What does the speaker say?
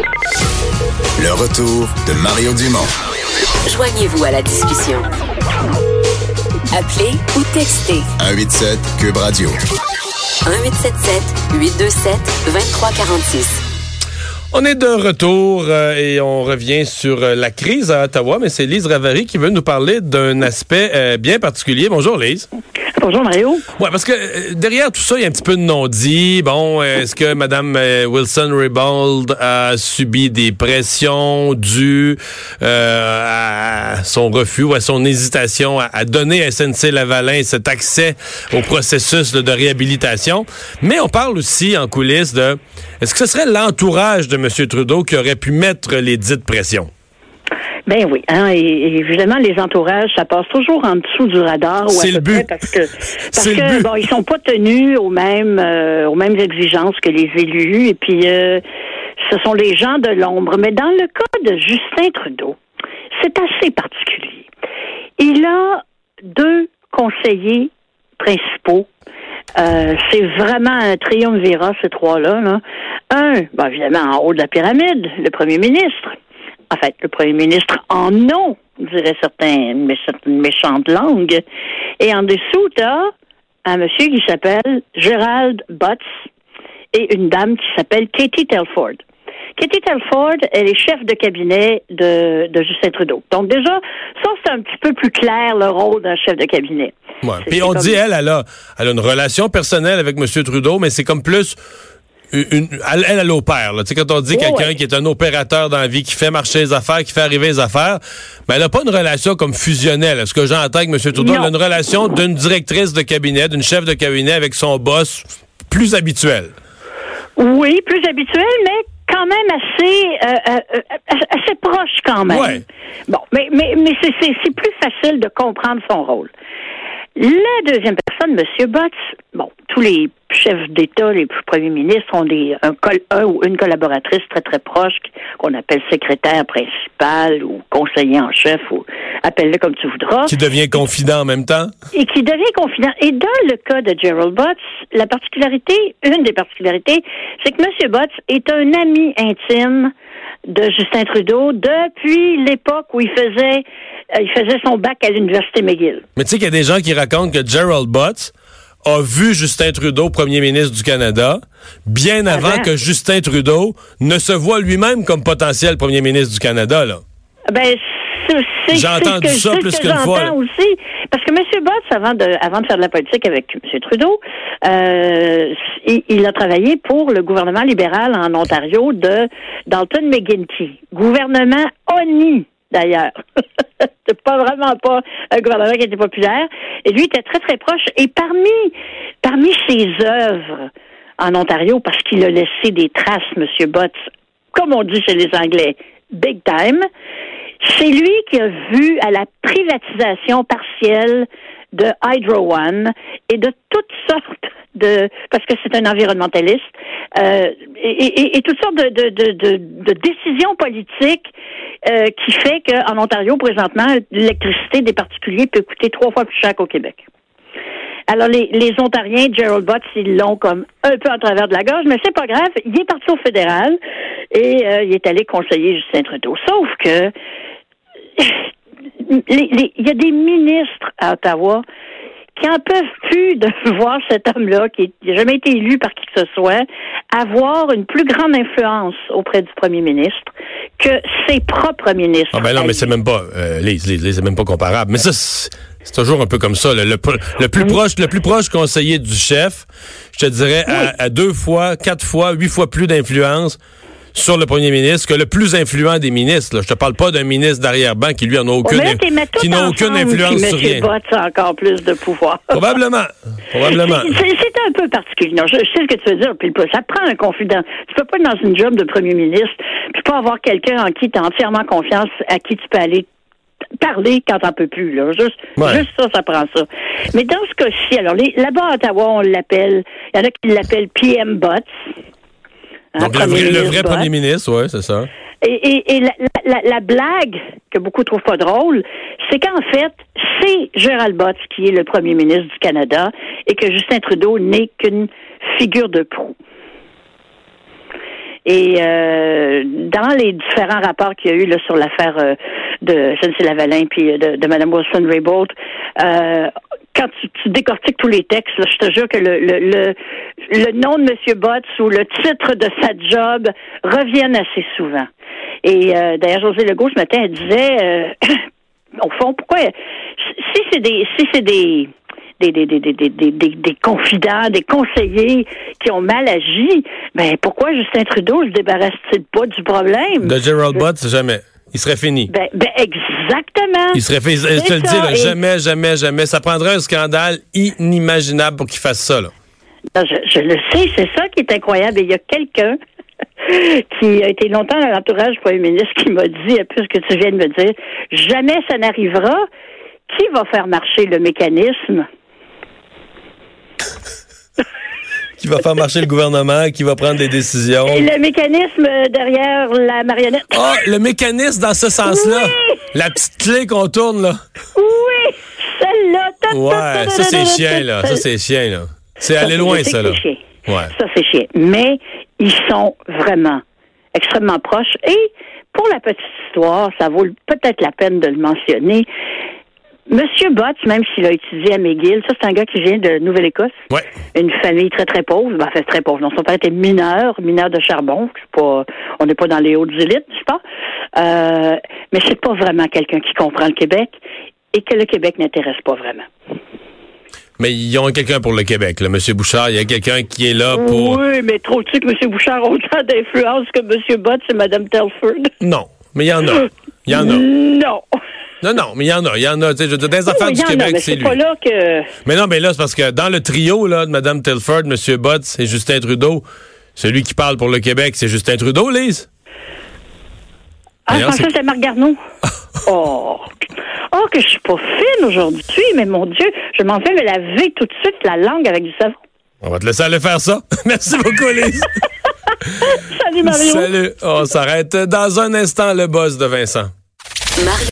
Le retour de Mario Dumont. Joignez-vous à la discussion. Appelez ou textez 187 Cube Radio. 1877 827 2346. On est de retour euh, et on revient sur euh, la crise à Ottawa, mais c'est Lise Ravary qui veut nous parler d'un aspect euh, bien particulier. Bonjour Lise. Bonjour Mario. Ouais, parce que euh, derrière tout ça, il y a un petit peu de non-dit. Bon, euh, est-ce que Mme euh, Wilson-Raybould a subi des pressions dues à son refus ou à son hésitation à, donner à SNC-Lavalin cet accès au processus de réhabilitation? Mais on parle aussi en coulisses de est-ce que ce serait l'entourage de M. Trudeau qui aurait pu mettre les dites pressions? Ben oui, hein, et, et évidemment les entourages, ça passe toujours en dessous du radar ou à peu le but. près parce que parce que bon, ils sont pas tenus aux mêmes euh, aux mêmes exigences que les élus et puis euh, ce sont les gens de l'ombre. Mais dans le cas de Justin Trudeau, c'est assez particulier. Il a deux conseillers principaux. Euh, c'est vraiment un triumvirat, ces trois-là. Là. Un, ben, évidemment, en haut de la pyramide, le premier ministre. En fait, le premier ministre en nom, dirait certains, mais certaines méchantes langues. Et en dessous, t'as un monsieur qui s'appelle Gerald Butts et une dame qui s'appelle Katie Telford. Katie Telford, elle est chef de cabinet de, de Justin Trudeau. Donc déjà, ça, c'est un petit peu plus clair le rôle d'un chef de cabinet. Ouais. Puis on comme- dit, elle, elle a, elle a une relation personnelle avec M. Trudeau, mais c'est comme plus une, elle, elle, opère. là. Tu sais, quand on dit quelqu'un ouais. qui est un opérateur dans la vie, qui fait marcher les affaires, qui fait arriver les affaires, ben elle n'a pas une relation comme fusionnelle. Ce que j'entends avec M. Trudeau, elle a une relation d'une directrice de cabinet, d'une chef de cabinet avec son boss plus habituel? Oui, plus habituel, mais quand même assez euh, euh, euh, assez proche quand même. Ouais. Bon, mais mais mais c'est plus facile de comprendre son rôle. La deuxième personne, M. Botts, bon, tous les chefs d'État, les premiers ministres ont des un, col, un ou une collaboratrice très très proche qu'on appelle secrétaire principal ou conseiller en chef ou appelle-le comme tu voudras Qui devient confident en même temps. et qui devient confident. Et dans le cas de Gerald Butts, la particularité, une des particularités, c'est que M. Butts est un ami intime de Justin Trudeau depuis l'époque où il faisait euh, il faisait son bac à l'université McGill. Mais tu sais qu'il y a des gens qui racontent que Gerald Butts a vu Justin Trudeau, premier ministre du Canada, bien avant, Avant. que Justin Trudeau ne se voit lui-même comme potentiel premier ministre du Canada. Là. Ben, c'est c'est- J'ai c'est entendu que, ça plus que qu'une fois, j'entends là. aussi. Parce que M. Botts, avant de, avant de faire de la politique avec M. Trudeau, euh, il, il a travaillé pour le gouvernement libéral en Ontario de Dalton McGuinty. Gouvernement ONI, d'ailleurs. C'est pas vraiment pas un gouvernement qui était populaire. Et lui était très, très proche. Et parmi, parmi ses œuvres en Ontario, parce qu'il a laissé des traces, M. Botts, comme on dit chez les Anglais, big time, c'est lui qui a vu à la privatisation partielle de Hydro One et de toutes sortes de parce que c'est un environnementaliste euh, et, et- toutes sortes de, de, de, de décisions politiques euh, qui fait qu'en Ontario présentement l'électricité des particuliers peut coûter trois fois plus cher qu'au Québec. Alors, les, les Ontariens, Gerald Butts, ils l'ont comme un peu en travers de la gorge, mais c'est pas grave. Il est parti au fédéral et euh, il est allé conseiller Justin Trudeau. Sauf que il y a des ministres à Ottawa qui en peuvent plus de voir cet homme-là, qui n'a jamais été élu par qui que ce soit, avoir une plus grande influence auprès du premier ministre que ses propres ministres. Ah ben non, mais c'est même pas, euh, Lise, Lise, c'est même pas comparable. Mais ça, c'est toujours un peu comme ça. Le, plus proche, le plus proche conseiller du chef, je te dirais à, à deux fois, quatre fois, huit fois plus d'influence sur le premier ministre que le plus influent des ministres. Là. Je te parle pas d'un ministre d'arrière-ban qui lui en a aucune, qui n'a aucune influence sur rien. Botts a encore plus de pouvoir. Probablement, probablement. C'est un peu particulier. Non, je, je sais ce que tu veux dire. Puis ça prend un confident. Tu peux pas être dans une job de premier ministre, puis pas avoir quelqu'un en qui tu as entièrement confiance, à qui tu peux aller parler quand t'en peux plus. Là. Juste, Ouais. juste ça, ça prend ça. Mais dans ce cas-ci, alors là-bas à Ottawa, on l'appelle, il y en a qui l'appellent PM Butts. Hein, Donc le vrai, le premier ministre, ouais, c'est ça. Et, et, et la, la- la- la blague que beaucoup trouvent pas drôle, c'est qu'en fait, c'est Gérald Botts qui est le premier ministre du Canada et que Justin Trudeau n'est qu'une figure de proue. Et euh, dans les différents rapports qu'il y a eu là, sur l'affaire euh, de SNC Lavalin puis de, de Mme Wilson-Raybould, euh, quand tu, décortiques tous les textes, je te jure que le, le, le, nom de M. Botts ou le titre de sa job reviennent assez souvent. Et euh, d'ailleurs, José Legault, ce matin, elle disait, euh, au fond, pourquoi, si c'est des, si c'est des, des, des, des, des, des, des, des confidents, des conseillers qui ont mal agi, ben pourquoi Justin Trudeau se débarrasse-t-il pas du problème? De Gerald Butts, jamais. Il serait fini. Ben, ben exactement. Il serait fait. Je te le dis, là, jamais, jamais, jamais. Ça prendrait un scandale inimaginable pour qu'il fasse ça. Là. Non, je, je, le sais, c'est ça qui est incroyable. Et il y a quelqu'un qui a été longtemps dans l'entourage du premier ministre qui m'a dit, peu ce que tu viens de me dire, jamais ça n'arrivera. Qui va faire marcher le mécanisme? Qui va faire marcher le gouvernement, qui va prendre des décisions. Et le mécanisme derrière la marionnette. Ah, oh, le mécanisme dans ce sens-là. Oui. La petite clé qu'on tourne, là. Oui, celle-là. Ouais, ça c'est chien, là. Ça c'est chien, là. C'est aller loin, ça, là. Ouais. Ça c'est chien. Mais ils sont vraiment extrêmement proches. Et pour la petite histoire, ça vaut peut-être la peine de le mentionner. Monsieur Bott, même s'il a étudié à McGill, ça c'est un gars qui vient de Nouvelle-Écosse. Ouais. Une famille très très pauvre, ben, fait très pauvre. Non, son père était mineur, mineur de charbon. Pas, on n'est pas dans les hautes élites, je pas. Euh, mais c'est pas vraiment quelqu'un qui comprend le Québec et que le Québec n'intéresse pas vraiment. Mais ils ont quelqu'un pour le Québec, là. M. Bouchard. Il y a quelqu'un qui est là pour. Oui, mais trop tu que M. Bouchard a autant d'influence que M. Bott et Mme Telford? Non, mais il y en a. Il y en a. Non. Non, non, mais il y en a. Il y en a. Tu sais, des affaires oui, du Québec, c'est lui. pas là que. Mais non, mais là, c'est parce que dans le trio là, de Mme Telford, M. Bott et Justin Trudeau, celui qui parle pour le Québec, c'est Justin Trudeau, Lise? Ah, je pensais que c'était Marc Garneau. oh. Oh, que je suis pas fine aujourd'hui, mais mon Dieu, je m'en vais me laver tout de suite la langue avec du savon. On va te laisser aller faire ça. Merci beaucoup, Lise. Salut, Mario. Salut. On s'arrête dans un instant, le boss de Vincent. Mario.